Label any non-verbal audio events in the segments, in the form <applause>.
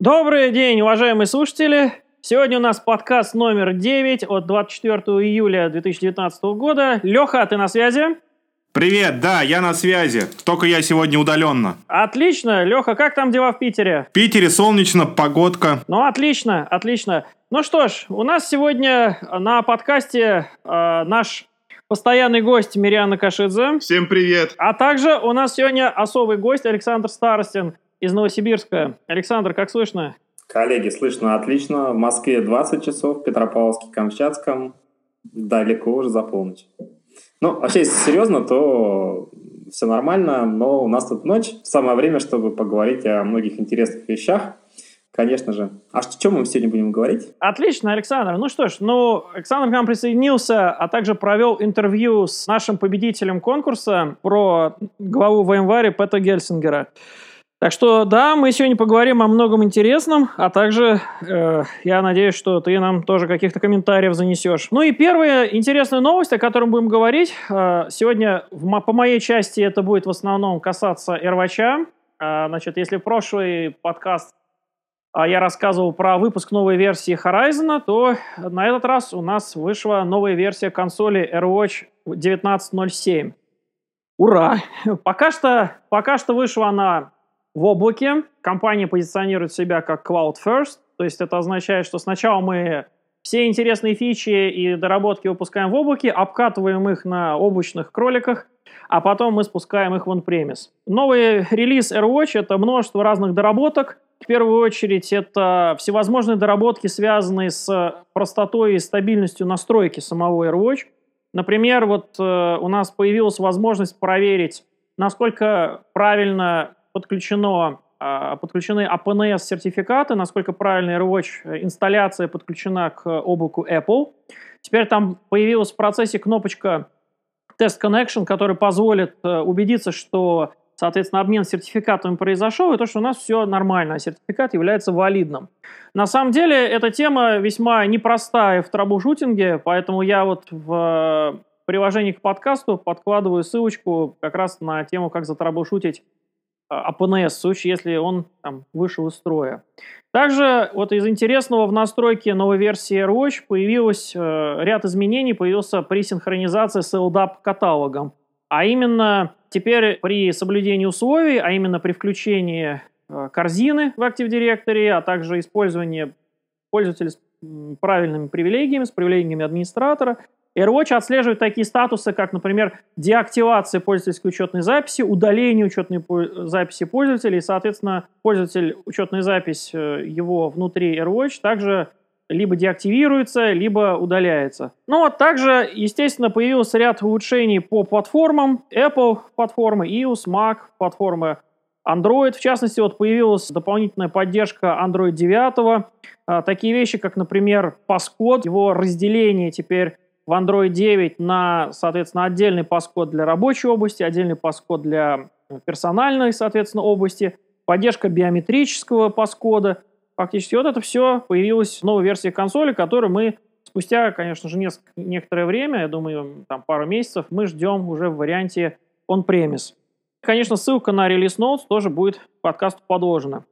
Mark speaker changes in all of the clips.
Speaker 1: Добрый день, уважаемые слушатели! Сегодня у нас подкаст номер 9 от 24 июля 2019 года. Леха, ты на связи?
Speaker 2: Привет, да, я на связи. Только я сегодня удаленно.
Speaker 1: Отлично. Леха, как там дела в Питере?
Speaker 2: В Питере солнечно, погодка.
Speaker 1: Ну, отлично, отлично. Ну что ж, у нас сегодня на подкасте э, наш постоянный гость Мириана Кашидзе.
Speaker 3: Всем привет.
Speaker 1: А также у нас сегодня особый гость Александр Старостин из Новосибирска. Александр, как слышно?
Speaker 4: Коллеги, слышно отлично. В Москве 20 часов, в Петропавловске, Камчатском далеко уже за полночь. Ну, вообще, если серьезно, то все нормально, но у нас тут ночь. Самое время, чтобы поговорить о многих интересных вещах. Конечно же. А что, чем мы сегодня будем говорить?
Speaker 1: Отлично, Александр. Ну что ж, ну, Александр к нам присоединился, а также провел интервью с нашим победителем конкурса про главу в январе Пэта Гельсингера. Так что да, мы сегодня поговорим о многом интересном, а также э, я надеюсь, что ты нам тоже каких-то комментариев занесешь. Ну и первая интересная новость, о которой будем говорить. Э, сегодня в, по моей части это будет в основном касаться Эрвача. Э, значит, если прошлый подкаст э, я рассказывал про выпуск новой версии Horizon, то на этот раз у нас вышла новая версия консоли AirWatch 19.07. Ура! Пока что, пока что вышла она в облаке. Компания позиционирует себя как Cloud First, то есть это означает, что сначала мы все интересные фичи и доработки выпускаем в облаке, обкатываем их на облачных кроликах, а потом мы спускаем их в on-premise. Новый релиз AirWatch — это множество разных доработок. В первую очередь это всевозможные доработки, связанные с простотой и стабильностью настройки самого AirWatch. Например, вот э, у нас появилась возможность проверить, насколько правильно подключено, а, подключены APNS-сертификаты, насколько правильно AirWatch э, инсталляция подключена к облаку Apple. Теперь там появилась в процессе кнопочка Test Connection, которая позволит э, убедиться, что, соответственно, обмен сертификатами произошел, и то, что у нас все нормально, а сертификат является валидным. На самом деле, эта тема весьма непростая в траблшутинге, поэтому я вот в приложении к подкасту подкладываю ссылочку как раз на тему, как затраблшутить APNS, в случае, если он там, вышел из строя. Также вот из интересного в настройке новой версии AirWatch появилось э, ряд изменений, появился при синхронизации с LDAP каталогом. А именно теперь при соблюдении условий, а именно при включении э, корзины в Active Directory, а также использовании пользователя с правильными привилегиями, с привилегиями администратора, AirWatch отслеживает такие статусы, как, например, деактивация пользовательской учетной записи, удаление учетной записи пользователя, и, соответственно, пользователь учетная запись э, его внутри AirWatch также либо деактивируется, либо удаляется. Ну вот также, естественно, появился ряд улучшений по платформам, Apple платформы, iOS, Mac платформы, Android, в частности, вот появилась дополнительная поддержка Android 9. А, такие вещи, как, например, паскод, его разделение теперь в Android 9 на, соответственно, отдельный паскод для рабочей области, отдельный паскод для персональной, соответственно, области, поддержка биометрического паскода. Фактически вот это все появилось в новой версии консоли, которую мы спустя, конечно же, несколько, некоторое время, я думаю, там пару месяцев, мы ждем уже в варианте on-premise. Конечно, ссылка на релиз notes тоже будет подкасту подложена.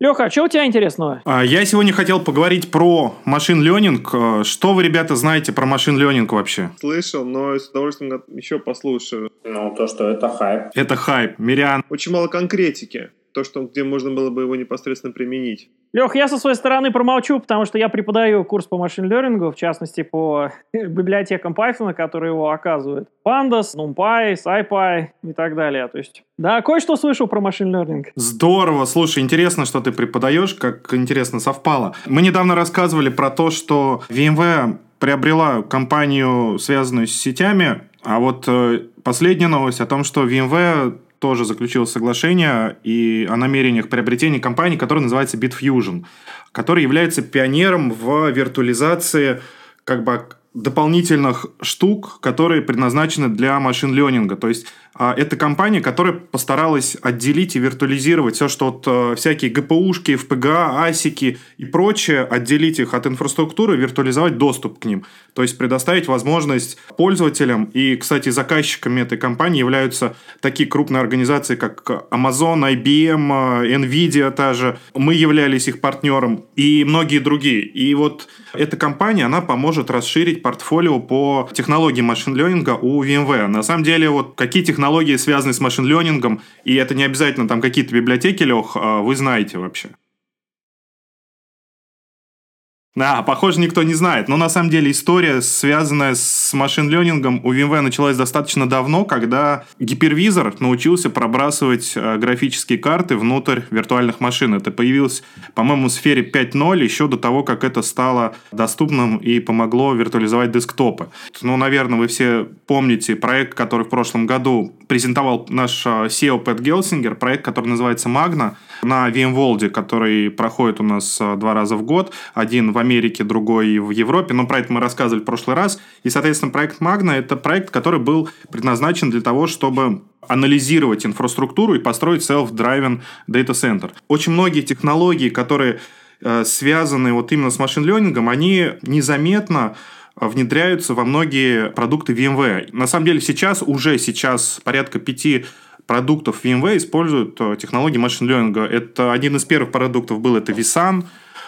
Speaker 1: Леха, а что у тебя интересного?
Speaker 2: А, я сегодня хотел поговорить про машин ленинг. А, что вы, ребята, знаете про машин ленинг вообще?
Speaker 3: Слышал, но с удовольствием еще послушаю.
Speaker 4: Ну, то, что это хайп.
Speaker 2: Это хайп. Мириан.
Speaker 3: Очень мало конкретики. То, что где можно было бы его непосредственно применить.
Speaker 1: Лех, я со своей стороны промолчу, потому что я преподаю курс по машин-лернингу, в частности, по <laughs> библиотекам Python, которые его оказывают. Pandas, NumPy, SciPy и так далее. То есть, да, кое-что слышал про машин-лернинг.
Speaker 2: Здорово. Слушай, интересно, что ты преподаешь, как интересно совпало. Мы недавно рассказывали про то, что VMware приобрела компанию, связанную с сетями, а вот э, последняя новость о том, что VMware тоже заключил соглашение и о намерениях приобретения компании, которая называется Bitfusion, который является пионером в виртуализации как бы дополнительных штук, которые предназначены для машин-ленинга. То есть это компания, которая постаралась отделить и виртуализировать все, что вот, а, всякие ГПУшки, FPGA, ASIC и прочее, отделить их от инфраструктуры, виртуализовать доступ к ним. То есть предоставить возможность пользователям, и, кстати, заказчиками этой компании являются такие крупные организации, как Amazon, IBM, Nvidia та же. Мы являлись их партнером и многие другие. И вот эта компания, она поможет расширить портфолио по технологии машин-ленинга у VMware. На самом деле, вот какие технологии связаны с машин-ленингом, и это не обязательно там какие-то библиотеки, Лех, а вы знаете вообще. Да, похоже, никто не знает. Но на самом деле история, связанная с машин-ленингом, у VMware началась достаточно давно, когда гипервизор научился пробрасывать э, графические карты внутрь виртуальных машин. Это появилось, по-моему, в сфере 5.0 еще до того, как это стало доступным и помогло виртуализовать десктопы. Ну, наверное, вы все помните проект, который в прошлом году презентовал наш э, SEO Пэт Гелсингер, проект, который называется Magna на VMworld, который проходит у нас э, два раза в год. Один в Америке, другой в Европе. Но про это мы рассказывали в прошлый раз. И, соответственно, проект Magna – это проект, который был предназначен для того, чтобы анализировать инфраструктуру и построить self-driving data center. Очень многие технологии, которые э, связаны вот именно с машин-ленингом, они незаметно внедряются во многие продукты VMware. На самом деле сейчас, уже сейчас порядка пяти продуктов VMware используют э, технологии машин-лернинга. Это один из первых продуктов был, это Visan,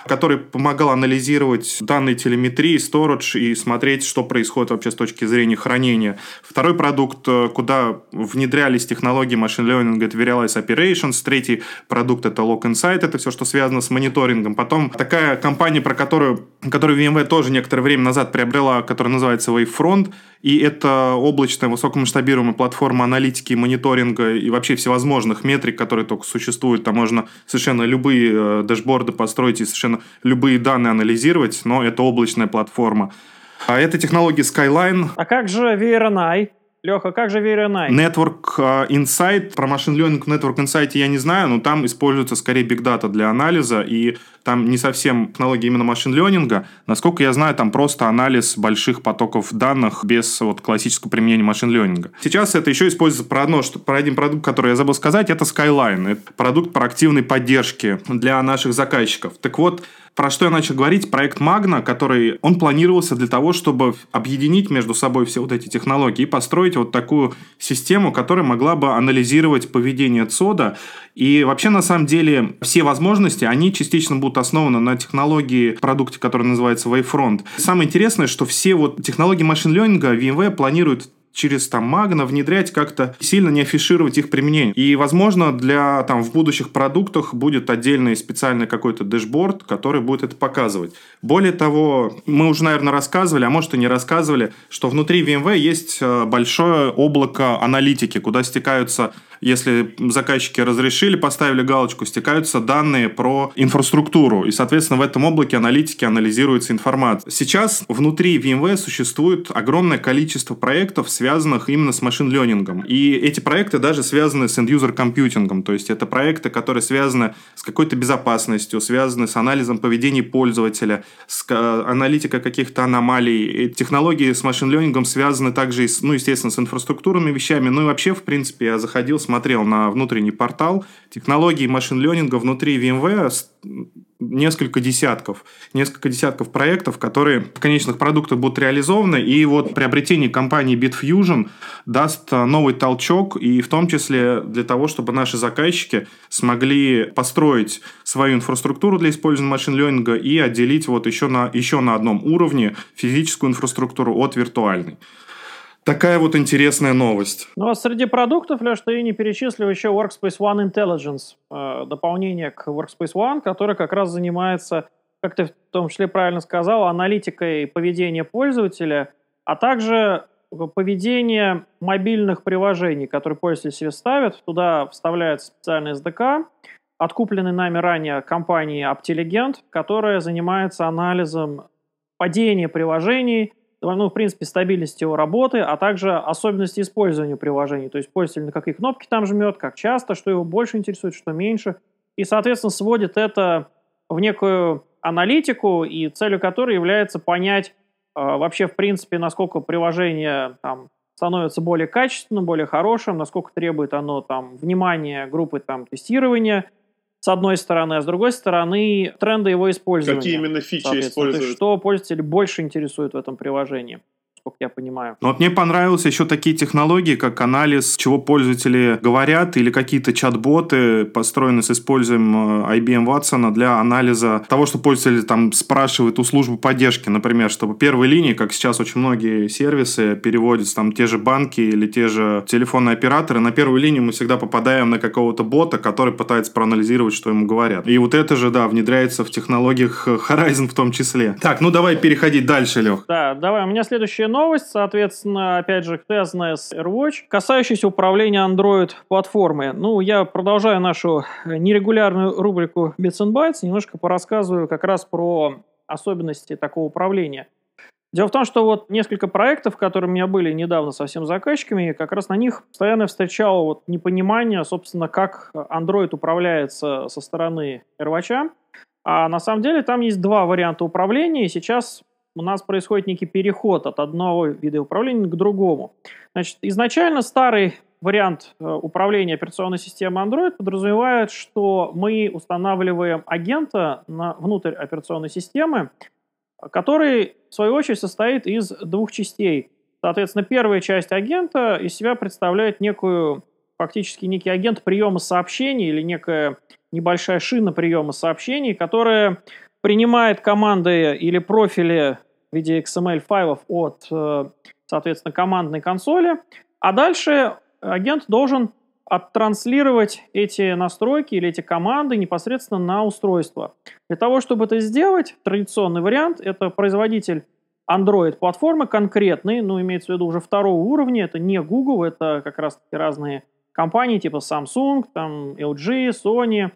Speaker 2: который помогал анализировать данные телеметрии, storage и смотреть, что происходит вообще с точки зрения хранения. Второй продукт, э, куда внедрялись технологии машин learning, это Verialize Operations. Третий продукт, это Lock Insight, это все, что связано с мониторингом. Потом такая компания, про которую, которую VMware тоже некоторое время назад приобрела, которая называется Wavefront, и это облачная высокомасштабируемая платформа аналитики, мониторинга и вообще всевозможных метрик, которые только существуют. Там можно совершенно любые э, дэшборды построить и совершенно любые данные анализировать, но это облачная платформа. А это технология Skyline.
Speaker 1: А как же VRNI? Леха, как же VRNI?
Speaker 2: Network э, Insight, про машин learning в Network Insight я не знаю, но там используется скорее Big Data для анализа, и там не совсем технология именно машин ленинга. Насколько я знаю, там просто анализ больших потоков данных без вот, классического применения машин ленинга. Сейчас это еще используется про, одно, что, про один продукт, который я забыл сказать, это Skyline. Это продукт проактивной поддержки для наших заказчиков. Так вот, про что я начал говорить, проект Magna, который, он планировался для того, чтобы объединить между собой все вот эти технологии и построить вот такую систему, которая могла бы анализировать поведение ЦОДа. И вообще, на самом деле, все возможности, они частично будут основаны на технологии продукте, который называется Wavefront. Самое интересное, что все вот технологии машин-ленинга VMware планирует через там Магна внедрять как-то сильно не афишировать их применение. И, возможно, для там в будущих продуктах будет отдельный специальный какой-то дэшборд, который будет это показывать. Более того, мы уже, наверное, рассказывали, а может и не рассказывали, что внутри VMware есть э, большое облако аналитики, куда стекаются если заказчики разрешили, поставили галочку, стекаются данные про инфраструктуру. И, соответственно, в этом облаке аналитики анализируется информация. Сейчас внутри VMware существует огромное количество проектов, связанных именно с машин-ленингом. И эти проекты даже связаны с end-user компьютингом. То есть это проекты, которые связаны с какой-то безопасностью, связаны с анализом поведения пользователя, с аналитикой каких-то аномалий. И технологии с машин-ленингом связаны также, ну, естественно, с инфраструктурными вещами. Ну и вообще, в принципе, я заходил, смотрел на внутренний портал, технологии машин-ленинга внутри VMware несколько десятков, несколько десятков проектов, которые в конечных продуктах будут реализованы, и вот приобретение компании Bitfusion даст новый толчок, и в том числе для того, чтобы наши заказчики смогли построить свою инфраструктуру для использования машин-ленинга и отделить вот еще на, еще на одном уровне физическую инфраструктуру от виртуальной. Такая вот интересная новость.
Speaker 1: Ну а среди продуктов, Леш, ты не перечислил еще Workspace ONE Intelligence, э, дополнение к Workspace ONE, который как раз занимается, как ты в том числе правильно сказал, аналитикой поведения пользователя, а также поведение мобильных приложений, которые пользователи себе ставят. Туда вставляется специальный SDK, откупленный нами ранее компанией Opteligent, которая занимается анализом падения приложений – ну, в принципе, стабильность его работы, а также особенности использования приложений. То есть пользователь на какие кнопки там жмет, как часто, что его больше интересует, что меньше. И, соответственно, сводит это в некую аналитику, и целью которой является понять, вообще, в принципе, насколько приложение там, становится более качественным, более хорошим, насколько требует оно там внимания группы там тестирования, с одной стороны, а с другой стороны тренды его использования.
Speaker 3: Какие именно фичи используют?
Speaker 1: что пользователи больше интересует в этом приложении насколько я понимаю.
Speaker 2: Ну, вот мне понравились еще такие технологии, как анализ, чего пользователи говорят, или какие-то чат-боты, построенные с использованием э, IBM Watson для анализа того, что пользователи там спрашивают у службы поддержки, например, чтобы первой линии, как сейчас очень многие сервисы переводятся, там те же банки или те же телефонные операторы, на первую линию мы всегда попадаем на какого-то бота, который пытается проанализировать, что ему говорят. И вот это же, да, внедряется в технологиях Horizon в том числе. Так, ну давай переходить дальше, Лех.
Speaker 1: Да, давай, у меня следующая новость, соответственно, опять же, связанная с AirWatch, касающаяся управления Android-платформой. Ну, я продолжаю нашу нерегулярную рубрику Bits and Bytes, немножко порассказываю как раз про особенности такого управления. Дело в том, что вот несколько проектов, которые у меня были недавно совсем заказчиками, как раз на них постоянно встречал вот непонимание, собственно, как Android управляется со стороны AirWatch. А на самом деле там есть два варианта управления, и сейчас у нас происходит некий переход от одного вида управления к другому. Значит, изначально старый вариант э, управления операционной системой Android подразумевает, что мы устанавливаем агента на, внутрь операционной системы, который, в свою очередь, состоит из двух частей. Соответственно, первая часть агента из себя представляет некую, фактически некий агент приема сообщений или некая небольшая шина приема сообщений, которая принимает команды или профили в виде XML-файлов от, э, соответственно, командной консоли, а дальше агент должен оттранслировать эти настройки или эти команды непосредственно на устройство. Для того, чтобы это сделать, традиционный вариант – это производитель Android-платформы конкретный, ну, имеется в виду уже второго уровня, это не Google, это как раз-таки разные компании типа Samsung, там LG, Sony,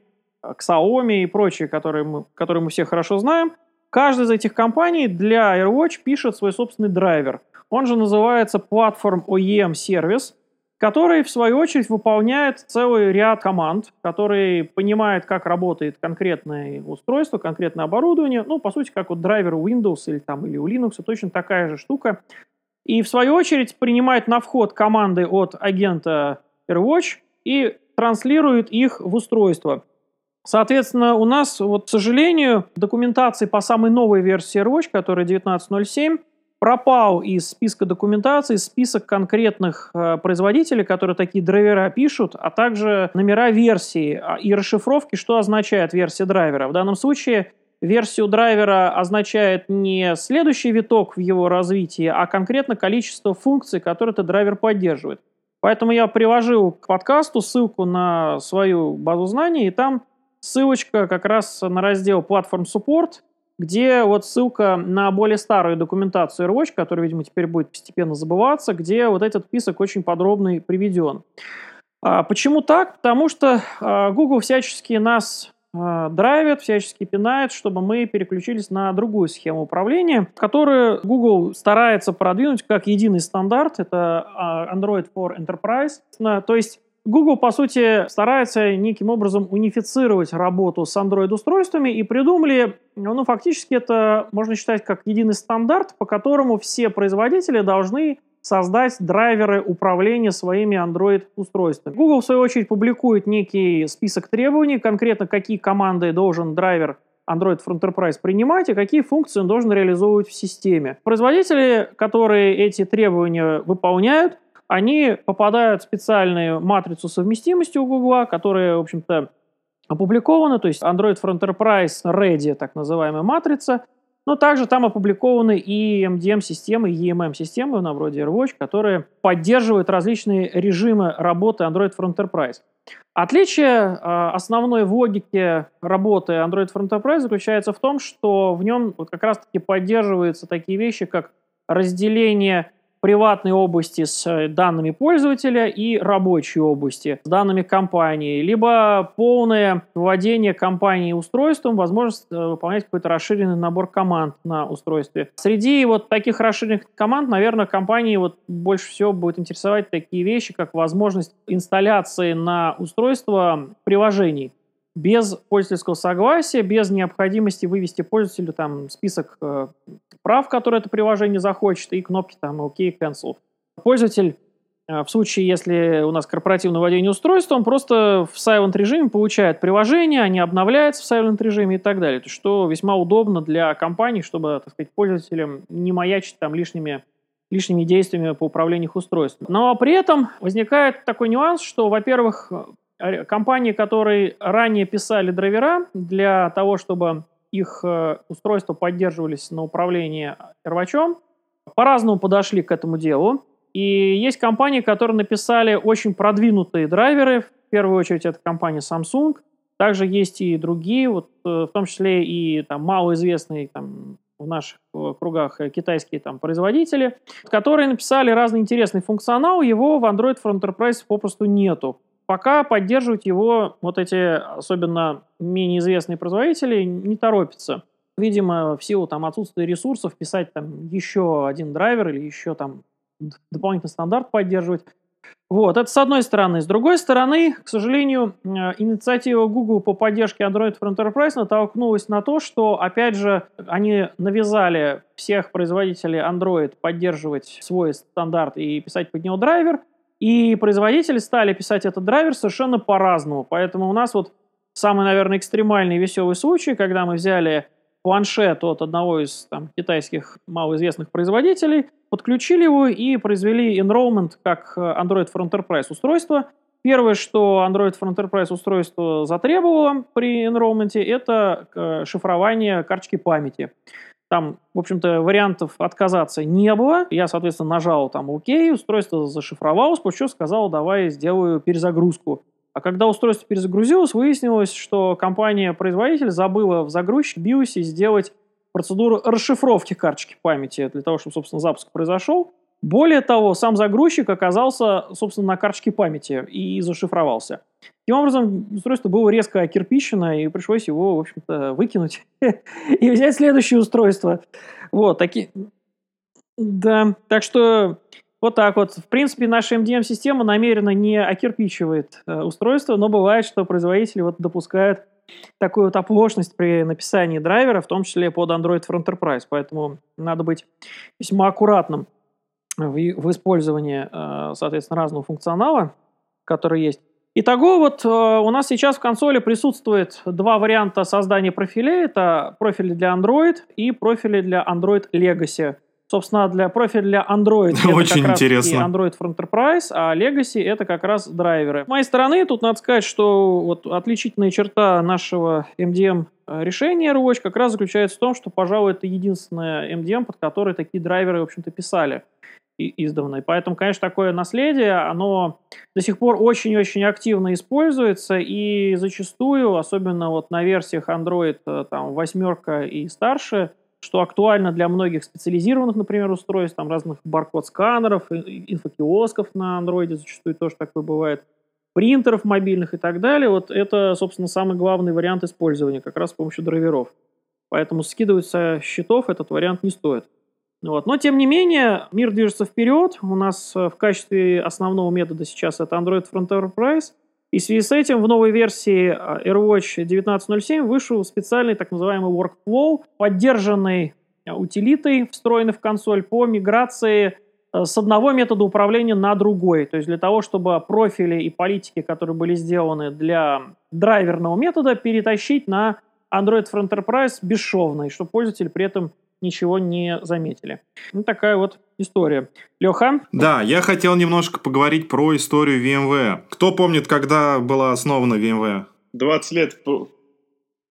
Speaker 1: Xiaomi и прочие, которые мы, которые мы все хорошо знаем, каждая из этих компаний для AirWatch пишет свой собственный драйвер. Он же называется Platform OEM Service, который, в свою очередь, выполняет целый ряд команд, который понимает, как работает конкретное устройство, конкретное оборудование. Ну, по сути, как вот драйвер у Windows или, там, или у Linux, точно такая же штука. И, в свою очередь, принимает на вход команды от агента AirWatch и транслирует их в устройство. Соответственно, у нас, вот, к сожалению, документации по самой новой версии AirWatch, которая 19.07, пропал из списка документации список конкретных э, производителей, которые такие драйвера пишут, а также номера версии а, и расшифровки, что означает версия драйвера. В данном случае версию драйвера означает не следующий виток в его развитии, а конкретно количество функций, которые этот драйвер поддерживает. Поэтому я приложил к подкасту ссылку на свою базу знаний, и там ссылочка как раз на раздел Platform Support, где вот ссылка на более старую документацию AirWatch, которая, видимо, теперь будет постепенно забываться, где вот этот список очень подробный приведен. А почему так? Потому что а, Google всячески нас а, драйвит, всячески пинает, чтобы мы переключились на другую схему управления, которую Google старается продвинуть как единый стандарт. Это а, Android for Enterprise. То есть Google, по сути, старается неким образом унифицировать работу с Android-устройствами и придумали, ну, фактически это можно считать как единый стандарт, по которому все производители должны создать драйверы управления своими Android-устройствами. Google, в свою очередь, публикует некий список требований, конкретно какие команды должен драйвер Android for Enterprise принимать и какие функции он должен реализовывать в системе. Производители, которые эти требования выполняют, они попадают в специальную матрицу совместимости у Гугла, которая, в общем-то, опубликована, то есть Android for Enterprise Ready, так называемая матрица, но также там опубликованы и MDM-системы, и EMM-системы, на вроде AirWatch, которые поддерживают различные режимы работы Android for Enterprise. Отличие э, основной в логике работы Android for Enterprise заключается в том, что в нем вот как раз-таки поддерживаются такие вещи, как разделение приватной области с э, данными пользователя и рабочей области с данными компании, либо полное вводение компании устройством, возможность э, выполнять какой-то расширенный набор команд на устройстве. Среди вот таких расширенных команд, наверное, компании вот больше всего будет интересовать такие вещи, как возможность инсталляции на устройство приложений. Без пользовательского согласия, без необходимости вывести пользователю там список э, прав, которые это приложение захочет, и кнопки там OK, Cancel. Пользователь э, в случае, если у нас корпоративное владение устройства, он просто в silent режиме получает приложение, они обновляются в silent режиме и так далее. То, что весьма удобно для компаний, чтобы, так сказать, пользователям не маячить там лишними лишними действиями по управлению их устройством. Но при этом возникает такой нюанс, что, во-первых, компании, которые ранее писали драйвера для того, чтобы их э, устройства поддерживались на управлении первачом, по-разному подошли к этому делу. И есть компании, которые написали очень продвинутые драйверы. В первую очередь это компания Samsung. Также есть и другие, вот, э, в том числе и там, малоизвестные там, в наших э, кругах китайские там, производители, которые написали разный интересный функционал, его в Android for Enterprise попросту нету. Пока поддерживать его вот эти особенно менее известные производители не торопятся. Видимо, в силу там отсутствия ресурсов писать там еще один драйвер или еще там дополнительный стандарт поддерживать. Вот, это с одной стороны. С другой стороны, к сожалению, э, инициатива Google по поддержке Android for Enterprise натолкнулась на то, что, опять же, они навязали всех производителей Android поддерживать свой стандарт и писать под него драйвер – и производители стали писать этот драйвер совершенно по-разному. Поэтому у нас вот самый, наверное, экстремальный веселый случай, когда мы взяли планшет от одного из там, китайских малоизвестных производителей, подключили его и произвели enrollment как Android for Enterprise устройство. Первое, что Android for Enterprise устройство затребовало при enrollment, это э, шифрование карточки памяти. Там, в общем-то, вариантов отказаться не было. Я, соответственно, нажал там ОК, устройство зашифровалось, после чего сказал, давай сделаю перезагрузку. А когда устройство перезагрузилось, выяснилось, что компания-производитель забыла в загрузчике BIOS сделать процедуру расшифровки карточки памяти для того, чтобы, собственно, запуск произошел. Более того, сам загрузчик оказался, собственно, на карточке памяти и зашифровался. Таким образом, устройство было резко окирпичено, и пришлось его, в общем-то, выкинуть <laughs> и взять следующее устройство. Вот, такие... Да, так что вот так вот. В принципе, наша MDM-система намеренно не окирпичивает э, устройство, но бывает, что производители вот допускают такую вот оплошность при написании драйвера, в том числе под Android for Enterprise. Поэтому надо быть весьма аккуратным в, в использовании, э, соответственно, разного функционала, который есть. Итого вот э, у нас сейчас в консоли присутствует два варианта создания профилей. Это профили для Android и профили для Android Legacy. Собственно, для профиля для Android <laughs> это
Speaker 2: Очень
Speaker 1: как
Speaker 2: интересно.
Speaker 1: раз и Android for Enterprise, а Legacy это как раз драйверы. С моей стороны, тут надо сказать, что вот отличительная черта нашего MDM э, решения AirWatch как раз заключается в том, что, пожалуй, это единственное MDM, под которое такие драйверы, в общем-то, писали издавна. И поэтому, конечно, такое наследие, оно до сих пор очень-очень активно используется, и зачастую, особенно вот на версиях Android э, там, восьмерка и старше, что актуально для многих специализированных, например, устройств, там разных баркод-сканеров, инфокиосков на Android зачастую тоже такое бывает, принтеров мобильных и так далее. Вот это, собственно, самый главный вариант использования, как раз с помощью драйверов. Поэтому скидывать со счетов этот вариант не стоит. Вот. Но, тем не менее, мир движется вперед. У нас э, в качестве основного метода сейчас это Android for Enterprise. И в связи с этим в новой версии э, AirWatch 19.07 вышел специальный так называемый workflow, поддержанный э, утилитой, встроенный в консоль по миграции с одного метода управления на другой. То есть для того, чтобы профили и политики, которые были сделаны для драйверного метода, перетащить на Android for Enterprise бесшовно, и чтобы пользователь при этом ничего не заметили. Ну, такая вот история. Леха?
Speaker 2: Да, я хотел немножко поговорить про историю VMware. Кто помнит, когда была основана VMware?
Speaker 3: 20 лет в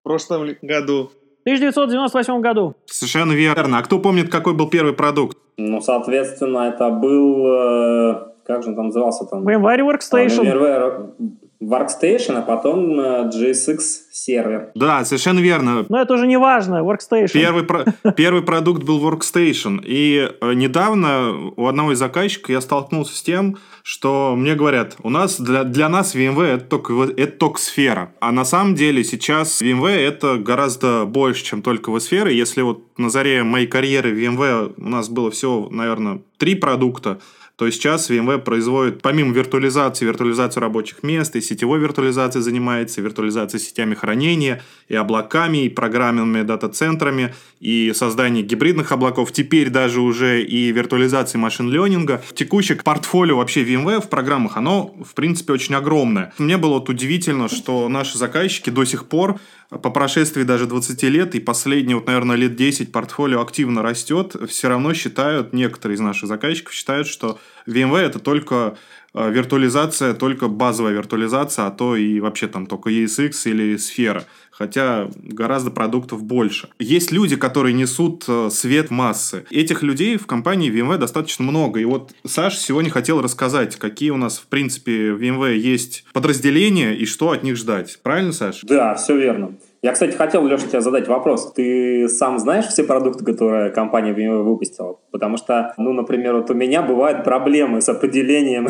Speaker 3: прошлом году.
Speaker 1: В 1998 году.
Speaker 2: Совершенно верно. А кто помнит, какой был первый продукт?
Speaker 4: Ну, соответственно, это был... Э, как же он там назывался? Там?
Speaker 1: VMware Workstation.
Speaker 4: А, VMware Workstation, а потом э, GSX сервер.
Speaker 2: Да, совершенно верно.
Speaker 1: Но это уже не важно, Workstation.
Speaker 2: Первый, про- <laughs> первый продукт был Workstation. И э, недавно у одного из заказчиков я столкнулся с тем, что мне говорят, у нас для, для нас VMware это только, это только сфера. А на самом деле сейчас VMware это гораздо больше, чем только сфера. Если вот на заре моей карьеры в VMware у нас было всего, наверное, три продукта – то есть сейчас VMware производит, помимо виртуализации, виртуализацию рабочих мест, и сетевой виртуализацией занимается, виртуализацией сетями хранения, и облаками, и программными дата-центрами, и создание гибридных облаков, теперь даже уже и виртуализации машин-ленинга. Текущее портфолио вообще VMware в программах, оно, в принципе, очень огромное. Мне было вот удивительно, что наши заказчики до сих пор по прошествии даже 20 лет и последние, вот, наверное, лет 10 портфолио активно растет, все равно считают, некоторые из наших заказчиков считают, что VMware это только э, виртуализация, только базовая виртуализация, а то и вообще там только ESX или сфера. Хотя гораздо продуктов больше. Есть люди, которые несут э, свет массы. Этих людей в компании VMware достаточно много. И вот Саша сегодня хотел рассказать, какие у нас, в принципе, в VMware есть подразделения и что от них ждать. Правильно, Саша?
Speaker 4: Да, все верно. Я, кстати, хотел, Леша, тебе задать вопрос. Ты сам знаешь все продукты, которые компания выпустила? Потому что, ну, например, вот у меня бывают проблемы с определением,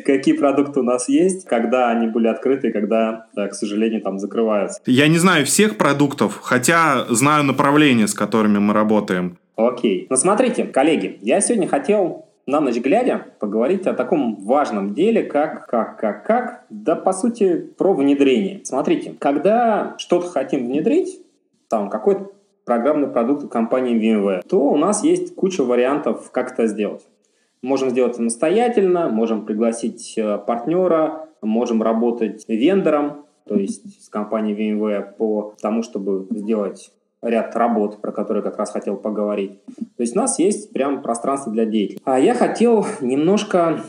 Speaker 4: <laughs> какие продукты у нас есть, когда они были открыты, когда, да, к сожалению, там закрываются.
Speaker 2: Я не знаю всех продуктов, хотя знаю направления, с которыми мы работаем.
Speaker 4: Окей. Ну, смотрите, коллеги, я сегодня хотел на ночь глядя поговорить о таком важном деле, как, как, как, как, да, по сути, про внедрение. Смотрите, когда что-то хотим внедрить, там, какой-то программный продукт компании VMware, то у нас есть куча вариантов, как это сделать. Можем сделать самостоятельно, можем пригласить э, партнера, можем работать вендором, то есть с компанией VMware по тому, чтобы сделать ряд работ, про которые как раз хотел поговорить. То есть у нас есть прям пространство для деятелей. А я хотел немножко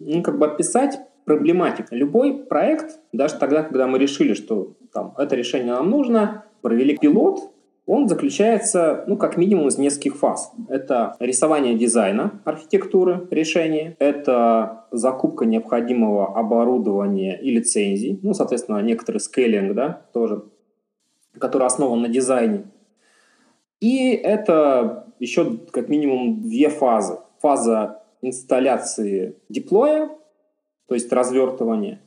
Speaker 4: ну, как бы описать проблематику. Любой проект, даже тогда, когда мы решили, что там, это решение нам нужно, провели пилот, он заключается, ну, как минимум, из нескольких фаз. Это рисование дизайна архитектуры решения, это закупка необходимого оборудования и лицензий, ну, соответственно, некоторый скейлинг, да, тоже, который основан на дизайне. И это еще как минимум две фазы. Фаза инсталляции диплоя, то есть развертывания,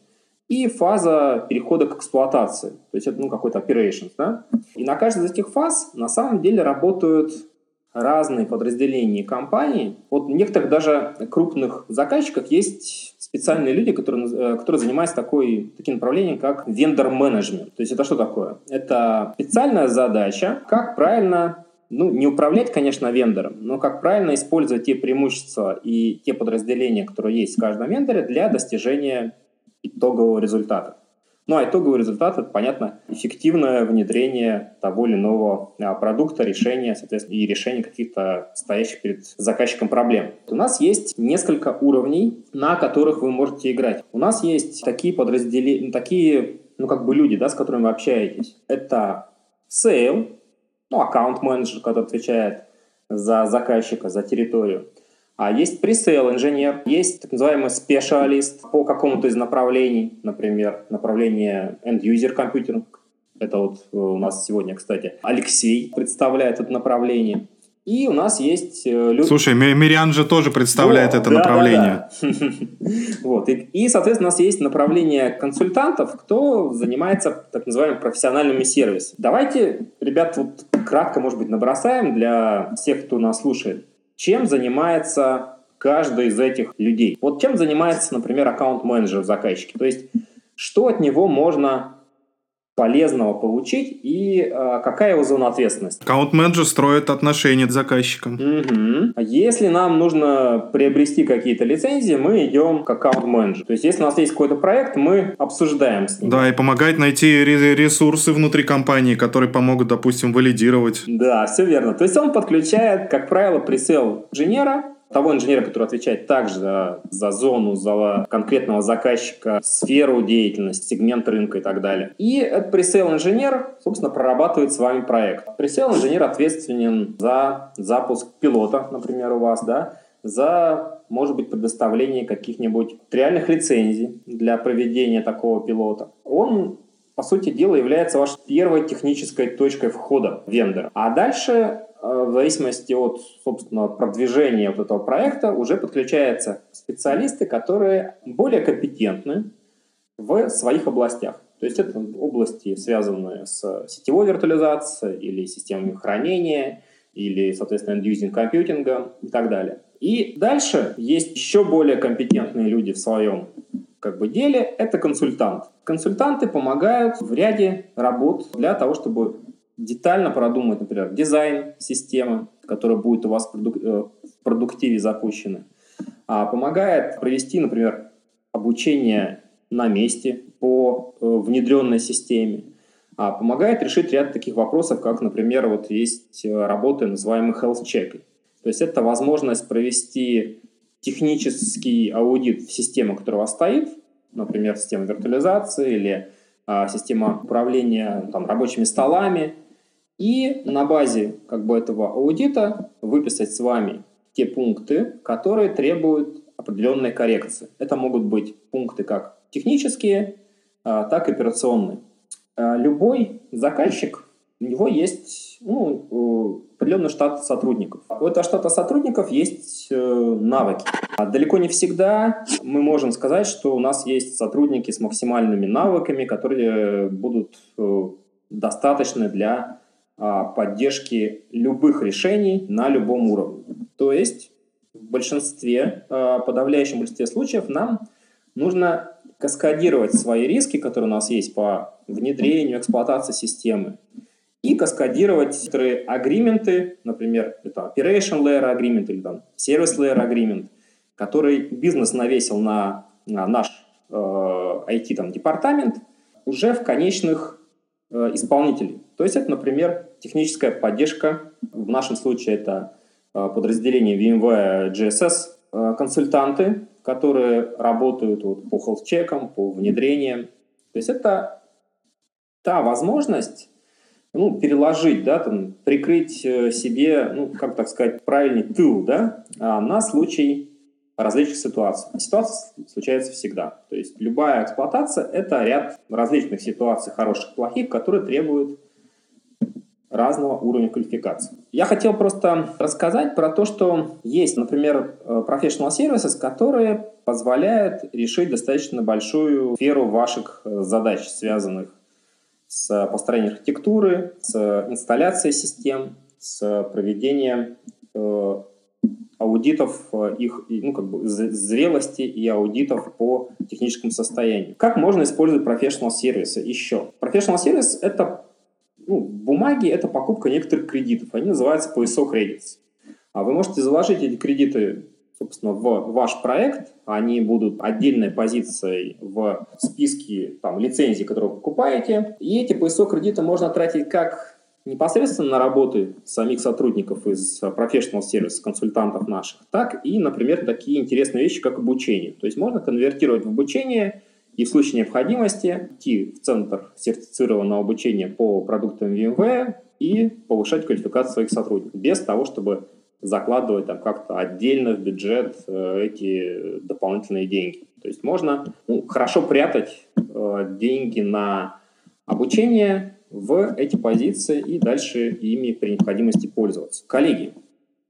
Speaker 4: и фаза перехода к эксплуатации, то есть это ну, какой-то operations. Да? И на каждой из этих фаз на самом деле работают разные подразделения компании. Вот у некоторых даже крупных заказчиков есть специальные люди, которые, э, которые занимаются такой, таким направлением, как вендор-менеджмент. То есть это что такое? Это специальная задача, как правильно ну, не управлять, конечно, вендором, но как правильно использовать те преимущества и те подразделения, которые есть в каждом вендоре для достижения итогового результата. Ну а итоговый результат – это, понятно, эффективное внедрение того или иного а, продукта, решения, соответственно, и решение каких-то стоящих перед заказчиком проблем. У нас есть несколько уровней, на которых вы можете играть. У нас есть такие подразделения, такие, ну как бы люди, да, с которыми вы общаетесь. Это sale, ну, аккаунт-менеджер, который отвечает за заказчика, за территорию. А есть пресейл инженер, есть так называемый специалист по какому-то из направлений, например, направление end-user computing. Это вот у нас сегодня, кстати, Алексей представляет это направление. И у нас есть
Speaker 2: э, люди... Слушай, Мириан же тоже представляет О, это да, направление.
Speaker 4: Да, да. <laughs> вот. И, и, соответственно, у нас есть направление консультантов, кто занимается так называемыми профессиональными сервисами. Давайте, ребят, вот кратко, может быть, набросаем для всех, кто нас слушает, чем занимается каждый из этих людей. Вот чем занимается, например, аккаунт-менеджер в заказчике. То есть, что от него можно полезного получить и э, какая его зона ответственности.
Speaker 2: Аккаунт-менеджер строит отношения с заказчиком.
Speaker 4: Угу. Если нам нужно приобрести какие-то лицензии, мы идем к аккаунт-менеджеру. То есть, если у нас есть какой-то проект, мы обсуждаем с ним.
Speaker 2: Да, и помогает найти ресурсы внутри компании, которые помогут, допустим, валидировать.
Speaker 4: Да, все верно. То есть, он подключает, как правило, presale инженера, того инженера, который отвечает также за, за зону, за конкретного заказчика, сферу деятельности, сегмент рынка и так далее. И этот presale-инженер, собственно, прорабатывает с вами проект. Presale-инженер ответственен за запуск пилота, например, у вас, да, за, может быть, предоставление каких-нибудь реальных лицензий для проведения такого пилота. Он по сути дела, является вашей первой технической точкой входа вендора. А дальше в зависимости от, собственно, продвижения вот этого проекта уже подключаются специалисты, которые более компетентны в своих областях. То есть это области, связанные с сетевой виртуализацией или системами хранения, или, соответственно, end-using компьютингом и так далее. И дальше есть еще более компетентные люди в своем как бы, деле, это консультант. Консультанты помогают в ряде работ для того, чтобы детально продумать, например, дизайн системы, которая будет у вас в э, продуктиве запущена. А помогает провести, например, обучение на месте по э, внедренной системе. А помогает решить ряд таких вопросов, как, например, вот есть э, работы, называемые health check. То есть это возможность провести технический аудит в систему, которая у вас стоит, например, система виртуализации или а, система управления там, рабочими столами, и на базе как бы, этого аудита выписать с вами те пункты, которые требуют определенной коррекции. Это могут быть пункты как технические, а, так и операционные. А, любой заказчик у него есть ну, определенный штат сотрудников. У этого штата сотрудников есть э, навыки. А далеко не всегда мы можем сказать, что у нас есть сотрудники с максимальными навыками, которые будут э, достаточны для поддержки любых решений на любом уровне. То есть в большинстве, а, подавляющем большинстве случаев нам нужно каскадировать свои риски, которые у нас есть по внедрению, эксплуатации системы, и каскадировать некоторые агрименты, например, это Operation Layer Agreement или там Service Layer Agreement, который бизнес навесил на, на наш э, IT-департамент уже в конечных исполнителей. То есть это, например, техническая поддержка, в нашем случае это э, подразделение VMware GSS, э, консультанты, которые работают вот, по health по внедрениям. То есть это та возможность, ну, переложить, да, там, прикрыть э, себе, ну, как так сказать, правильный тыл, да, а, на случай различных ситуаций. Ситуация случается всегда. То есть любая эксплуатация – это ряд различных ситуаций, хороших, плохих, которые требуют разного уровня квалификации. Я хотел просто рассказать про то, что есть, например, э, professional services, которые позволяют решить достаточно большую сферу ваших э, задач, связанных с построением архитектуры, с инсталляцией систем, с проведением э, аудитов э, их ну, как бы зрелости и аудитов по техническому состоянию. Как можно использовать professional сервисы еще? Professional сервис — это ну, бумаги, это покупка некоторых кредитов. Они называются PSO Credits. А вы можете заложить эти кредиты собственно, в ваш проект, они будут отдельной позицией в списке там, лицензий, которые вы покупаете. И эти PSO кредиты можно тратить как непосредственно на работы самих сотрудников из professional сервис, консультантов наших, так и, например, такие интересные вещи, как обучение. То есть можно конвертировать в обучение и в случае необходимости идти в центр сертифицированного обучения по продуктам VMware и повышать квалификацию своих сотрудников без того, чтобы закладывать там как-то отдельно в бюджет э, эти дополнительные деньги. То есть можно ну, хорошо прятать э, деньги на обучение в эти позиции и дальше ими при необходимости пользоваться. Коллеги,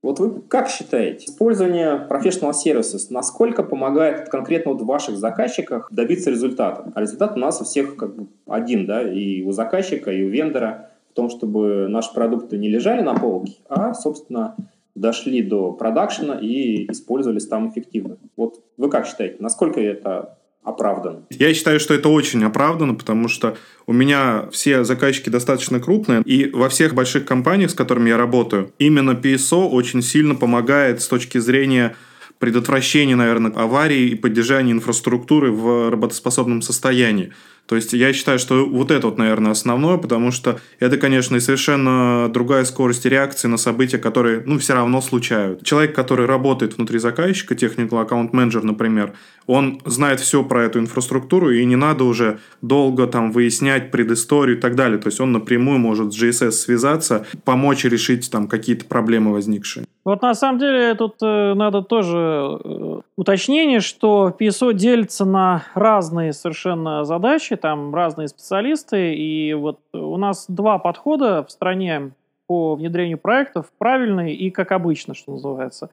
Speaker 4: вот вы как считаете, использование professional services насколько помогает конкретно вот в ваших заказчиках добиться результата? А результат у нас у всех как бы один, да, и у заказчика, и у вендора в том, чтобы наши продукты не лежали на полке, а, собственно, дошли до продакшена и использовались там эффективно. Вот вы как считаете, насколько это оправдано?
Speaker 2: Я считаю, что это очень оправдано, потому что у меня все заказчики достаточно крупные, и во всех больших компаниях, с которыми я работаю, именно PSO очень сильно помогает с точки зрения предотвращения, наверное, аварий и поддержания инфраструктуры в работоспособном состоянии. То есть я считаю, что вот это вот, наверное, основное, потому что это, конечно, и совершенно другая скорость реакции на события, которые, ну, все равно случают. Человек, который работает внутри заказчика, Technical Account Manager, например, он знает все про эту инфраструктуру, и не надо уже долго там выяснять предысторию и так далее. То есть он напрямую может с GSS связаться, помочь решить там какие-то проблемы возникшие.
Speaker 1: Вот на самом деле тут э, надо тоже э, уточнение, что PSO делится на разные совершенно задачи, там разные специалисты, и вот у нас два подхода в стране по внедрению проектов, правильный и как обычно, что называется.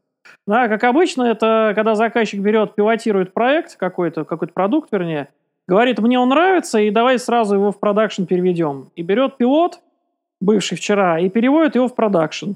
Speaker 1: Да, как обычно, это когда заказчик берет, пилотирует проект какой-то, какой-то продукт, вернее, говорит, мне он нравится, и давай сразу его в production переведем. И берет пилот, бывший вчера, и переводит его в production.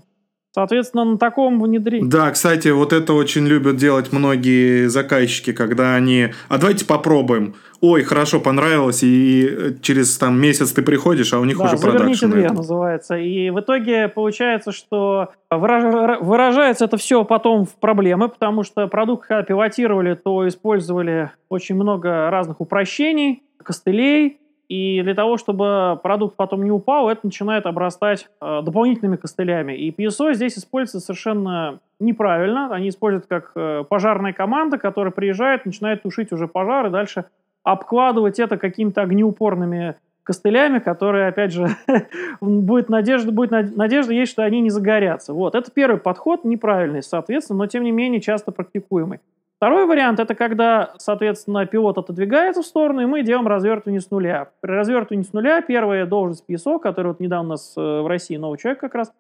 Speaker 1: Соответственно, на таком внедрении...
Speaker 2: Да, кстати, вот это очень любят делать многие заказчики, когда они... А давайте попробуем. Ой, хорошо, понравилось, и через там месяц ты приходишь, а у них
Speaker 1: да,
Speaker 2: уже
Speaker 1: production. две
Speaker 2: это.
Speaker 1: называется. И в итоге получается, что выражается это все потом в проблемы, потому что продукт, когда пилотировали, то использовали очень много разных упрощений, костылей, и для того, чтобы продукт потом не упал, это начинает обрастать э, дополнительными костылями. И PSO здесь используется совершенно неправильно. Они используют как э, пожарная команда, которая приезжает, начинает тушить уже пожар, и дальше обкладывать это какими-то огнеупорными костылями, которые, опять же, <laughs> будет надежда, будет надежда есть, что они не загорятся. Вот, это первый подход, неправильный, соответственно, но тем не менее часто практикуемый. Второй вариант – это когда, соответственно, пилот отодвигается в сторону, и мы делаем развертывание с нуля. При развертывании с нуля первая должность PSO, который вот недавно у нас э, в России новый человек как раз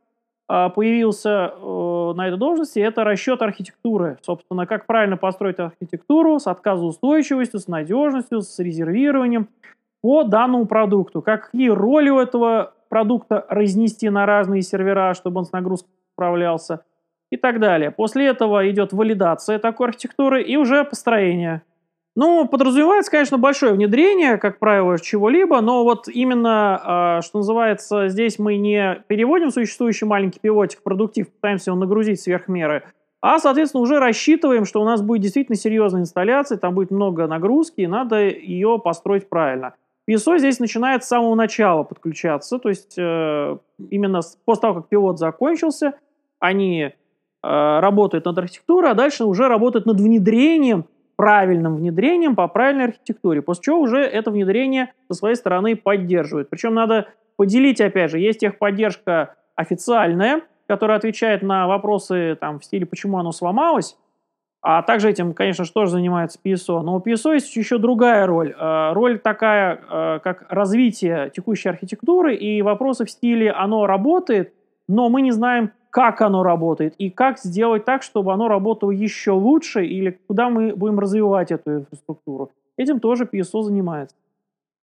Speaker 1: а, появился э, на этой должности, это расчет архитектуры. Собственно, как правильно построить архитектуру с отказоустойчивостью, с надежностью, с резервированием по данному продукту. Какие роли у этого продукта разнести на разные сервера, чтобы он с нагрузкой справлялся – и так далее. После этого идет валидация такой архитектуры и уже построение. Ну, подразумевается, конечно, большое внедрение, как правило, чего-либо, но вот именно, а, что называется, здесь мы не переводим существующий маленький пилотик в продуктив, пытаемся его нагрузить сверх меры, а, соответственно, уже рассчитываем, что у нас будет действительно серьезная инсталляция, там будет много нагрузки, и надо ее построить правильно. PSO здесь начинает с самого начала подключаться, то есть э, именно после того, как пилот закончился, они работает над архитектурой, а дальше уже работает над внедрением, правильным внедрением по правильной архитектуре, после чего уже это внедрение со своей стороны поддерживает. Причем надо поделить, опять же, есть техподдержка официальная, которая отвечает на вопросы там, в стиле «почему оно сломалось?», а также этим, конечно же, тоже занимается PSO. Но у PSO есть еще другая роль. Э, роль такая, э, как развитие текущей архитектуры и вопросы в стиле «оно работает», но мы не знаем, как оно работает и как сделать так, чтобы оно работало еще лучше или куда мы будем развивать эту инфраструктуру. Этим тоже PSO занимается.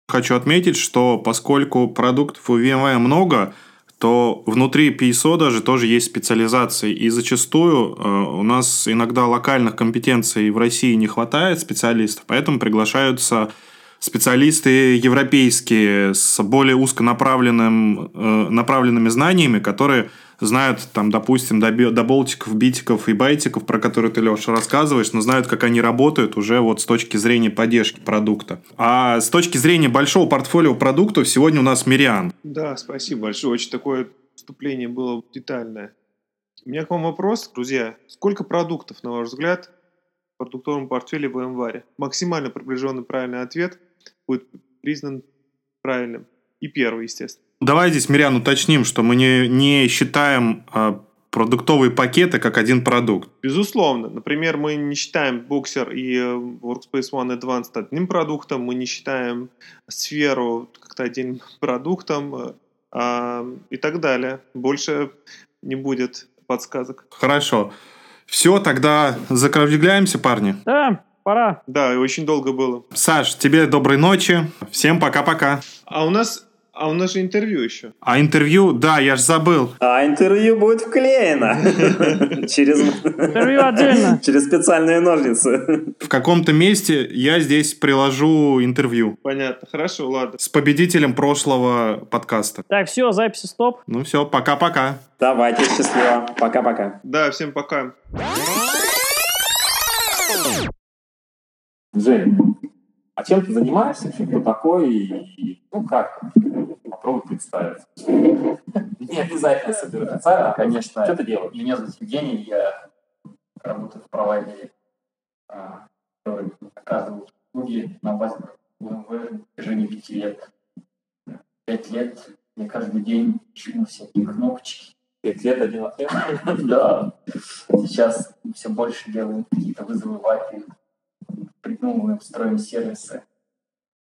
Speaker 2: Хочу отметить, что поскольку продуктов у VMware много, то внутри PSO даже тоже есть специализации. И зачастую э, у нас иногда локальных компетенций в России не хватает специалистов, поэтому приглашаются специалисты европейские с более узконаправленным, э, направленными знаниями, которые знают, там, допустим, до, до битиков и байтиков, про которые ты, Леша, рассказываешь, но знают, как они работают уже вот с точки зрения поддержки продукта. А с точки зрения большого портфолио продуктов сегодня у нас Мириан.
Speaker 3: Да, спасибо большое. Очень такое вступление было детальное. У меня к вам вопрос, друзья. Сколько продуктов, на ваш взгляд, в продуктовом портфеле в январе? Максимально приближенный правильный ответ будет признан правильным. И первый, естественно.
Speaker 2: Давай здесь, Мирян, уточним, что мы не, не считаем э, продуктовые пакеты как один продукт.
Speaker 3: Безусловно. Например, мы не считаем Boxer и э, Workspace ONE Advanced одним продуктом, мы не считаем сферу как-то отдельным <laughs> продуктом э, э, и так далее. Больше не будет подсказок.
Speaker 2: Хорошо. Все, тогда закругляемся, парни.
Speaker 1: Да, пора.
Speaker 3: Да, и очень долго было.
Speaker 2: Саш, тебе доброй ночи. Всем пока-пока.
Speaker 3: А у нас а у нас же интервью еще.
Speaker 2: А интервью, да, я же забыл.
Speaker 4: А интервью будет вклеено. <laughs> Через...
Speaker 1: Интервью отдельно.
Speaker 4: Через специальные ножницы.
Speaker 2: В каком-то месте я здесь приложу интервью.
Speaker 3: Понятно, хорошо, ладно.
Speaker 2: С победителем прошлого подкаста.
Speaker 1: Так, все, записи стоп.
Speaker 2: Ну все, пока-пока.
Speaker 4: Давайте, счастливо. Пока-пока.
Speaker 3: Да, всем пока.
Speaker 4: Жень, а чем ты занимаешься, кто такой, и, ну как, попробуй представить. Не обязательно супер официально, конечно. Что ты делаешь? Меня зовут Евгений, я работаю в провайдере, а, который оказывает услуги на базе ВМВ в протяжении пяти лет. Пять лет я каждый день чую всякие кнопочки. Пять лет, один? <laughs> Да. Сейчас все больше делаем какие-то вызовы в придумываем, строим сервисы.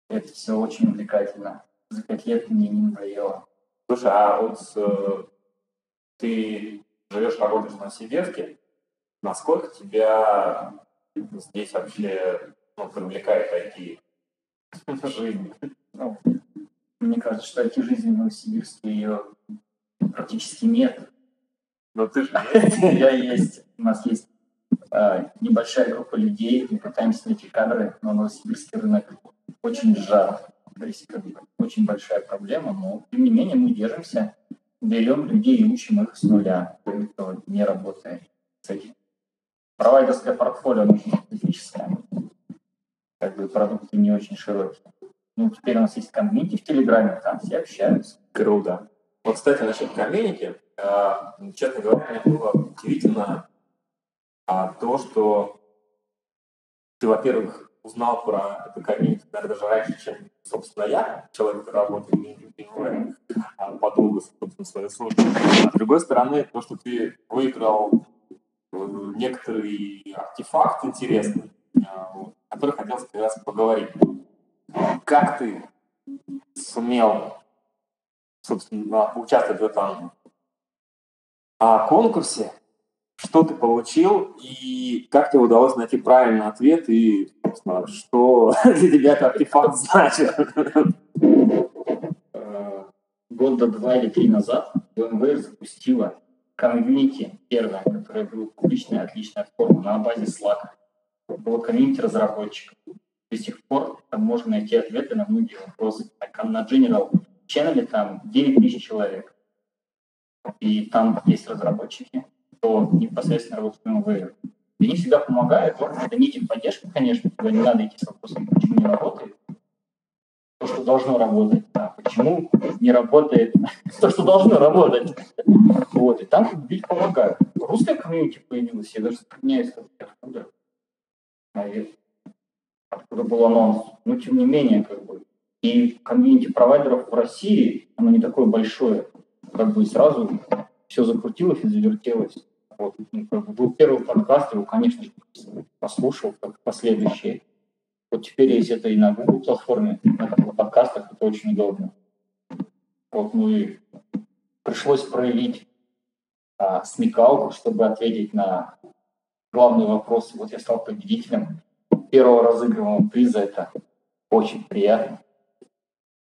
Speaker 4: Это все очень увлекательно. За пять лет мне не надоело.
Speaker 5: Слушай, а вот э, ты живешь, работаешь в Новосибирске, насколько тебя здесь вообще ну, привлекает IT? жизнь. Ну, мне кажется, что IT-жизни в Новосибирске ее практически нет.
Speaker 4: Но ты же <laughs>
Speaker 5: Я есть. У нас есть небольшая группа людей, мы пытаемся найти кадры, но новосибирский рынок очень сжат. То есть как бы, очень большая проблема, но тем не менее мы держимся, берем людей и учим их с нуля, кто не работает с этим. Провайдерское портфолио очень специфическое. Как бы продукты не очень широкие. Ну, теперь у нас есть комьюнити в Телеграме, там все общаются.
Speaker 4: Круто. Вот, кстати, насчет комьюнити, э, честно говоря, мне было удивительно а, то, что ты, во-первых, узнал про это комьюнити, даже раньше, чем, собственно, я, человек, который работает в а, подолгу, собственно, свою службу. А с другой стороны, то, что ты выиграл э, некоторый артефакт интересный, о котором хотел как раз поговорить. Как ты сумел, собственно, участвовать в этом а, конкурсе, что ты получил и как тебе удалось найти правильный ответ и, собственно, что <laughs> для тебя этот артефакт значит?
Speaker 5: Э, Года два или три назад BMW запустила комьюнити первое, которое было публичная, отличная форма на базе Slack. Было комьюнити разработчиков. До сих пор там можно найти ответы на многие вопросы. На General Channel там 9 тысяч человек. И там есть разработчики, кто непосредственно работает в. И они всегда помогают. Вот, дадите им поддержку, конечно, когда не надо идти с вопросом, почему не работает. То, что должно работать. А почему не работает <laughs> то, что должно работать. Вот, и там люди помогают. Русская комьюнити появилась, я даже сказать, откуда. Наверное откуда был анонс. Но тем не менее, как бы. И комьюнити провайдеров в России, оно не такое большое. Как бы сразу все закрутилось и завертелось. Вот. Был первый подкаст, его, конечно же, послушал, как последующие. Вот теперь есть это и на Google платформе, на подкастах, это очень удобно. Вот, ну и пришлось проявить а, смекалку, чтобы ответить на главные вопросы. Вот я стал победителем первого разыгрываемого приза. Это очень приятно.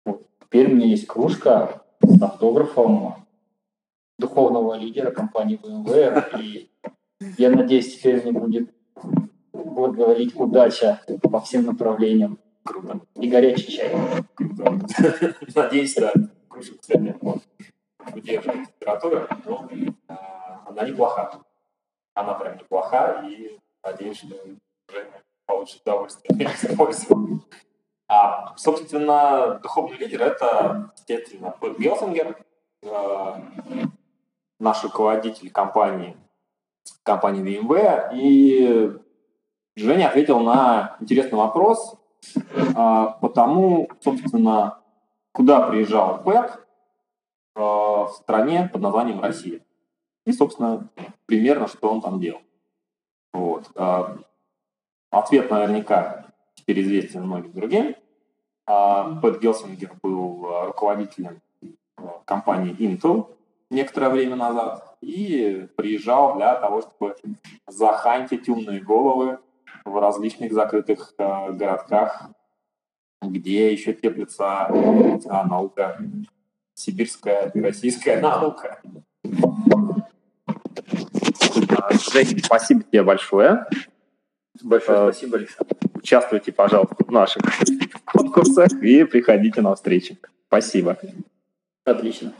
Speaker 5: Вот. Теперь у меня есть кружка с автографом духовного лидера компании VMware. И я надеюсь, теперь мне будет будет говорить удача по всем направлениям.
Speaker 4: Круто.
Speaker 5: И горячий чай.
Speaker 4: Круто. <laughs> Надеюсь, да. Кружка, кстати, удерживает температуру, но э, она неплоха. Она прям неплоха, и надеюсь, что Женя получит удовольствие. <laughs> А, собственно, духовный лидер – это, естественно, Пэт Гелсингер, э, наш руководитель компании, компании VMware. И Женя ответил на интересный вопрос а, по тому, собственно, куда приезжал Пэт а, в стране под названием Россия. И, собственно, примерно, что он там делал. Вот. А, ответ наверняка теперь известен многим другим. Пэт Гелсингер был руководителем компании Intel некоторое время назад и приезжал для того, чтобы захантить умные головы в различных закрытых э, городках, где еще теплится э, наука, сибирская и российская наука. Жень, спасибо тебе большое.
Speaker 5: Большое
Speaker 4: Э,
Speaker 5: спасибо, Александр.
Speaker 4: Участвуйте, пожалуйста, в наших <laughs> конкурсах и приходите на встречи. Спасибо.
Speaker 5: Отлично.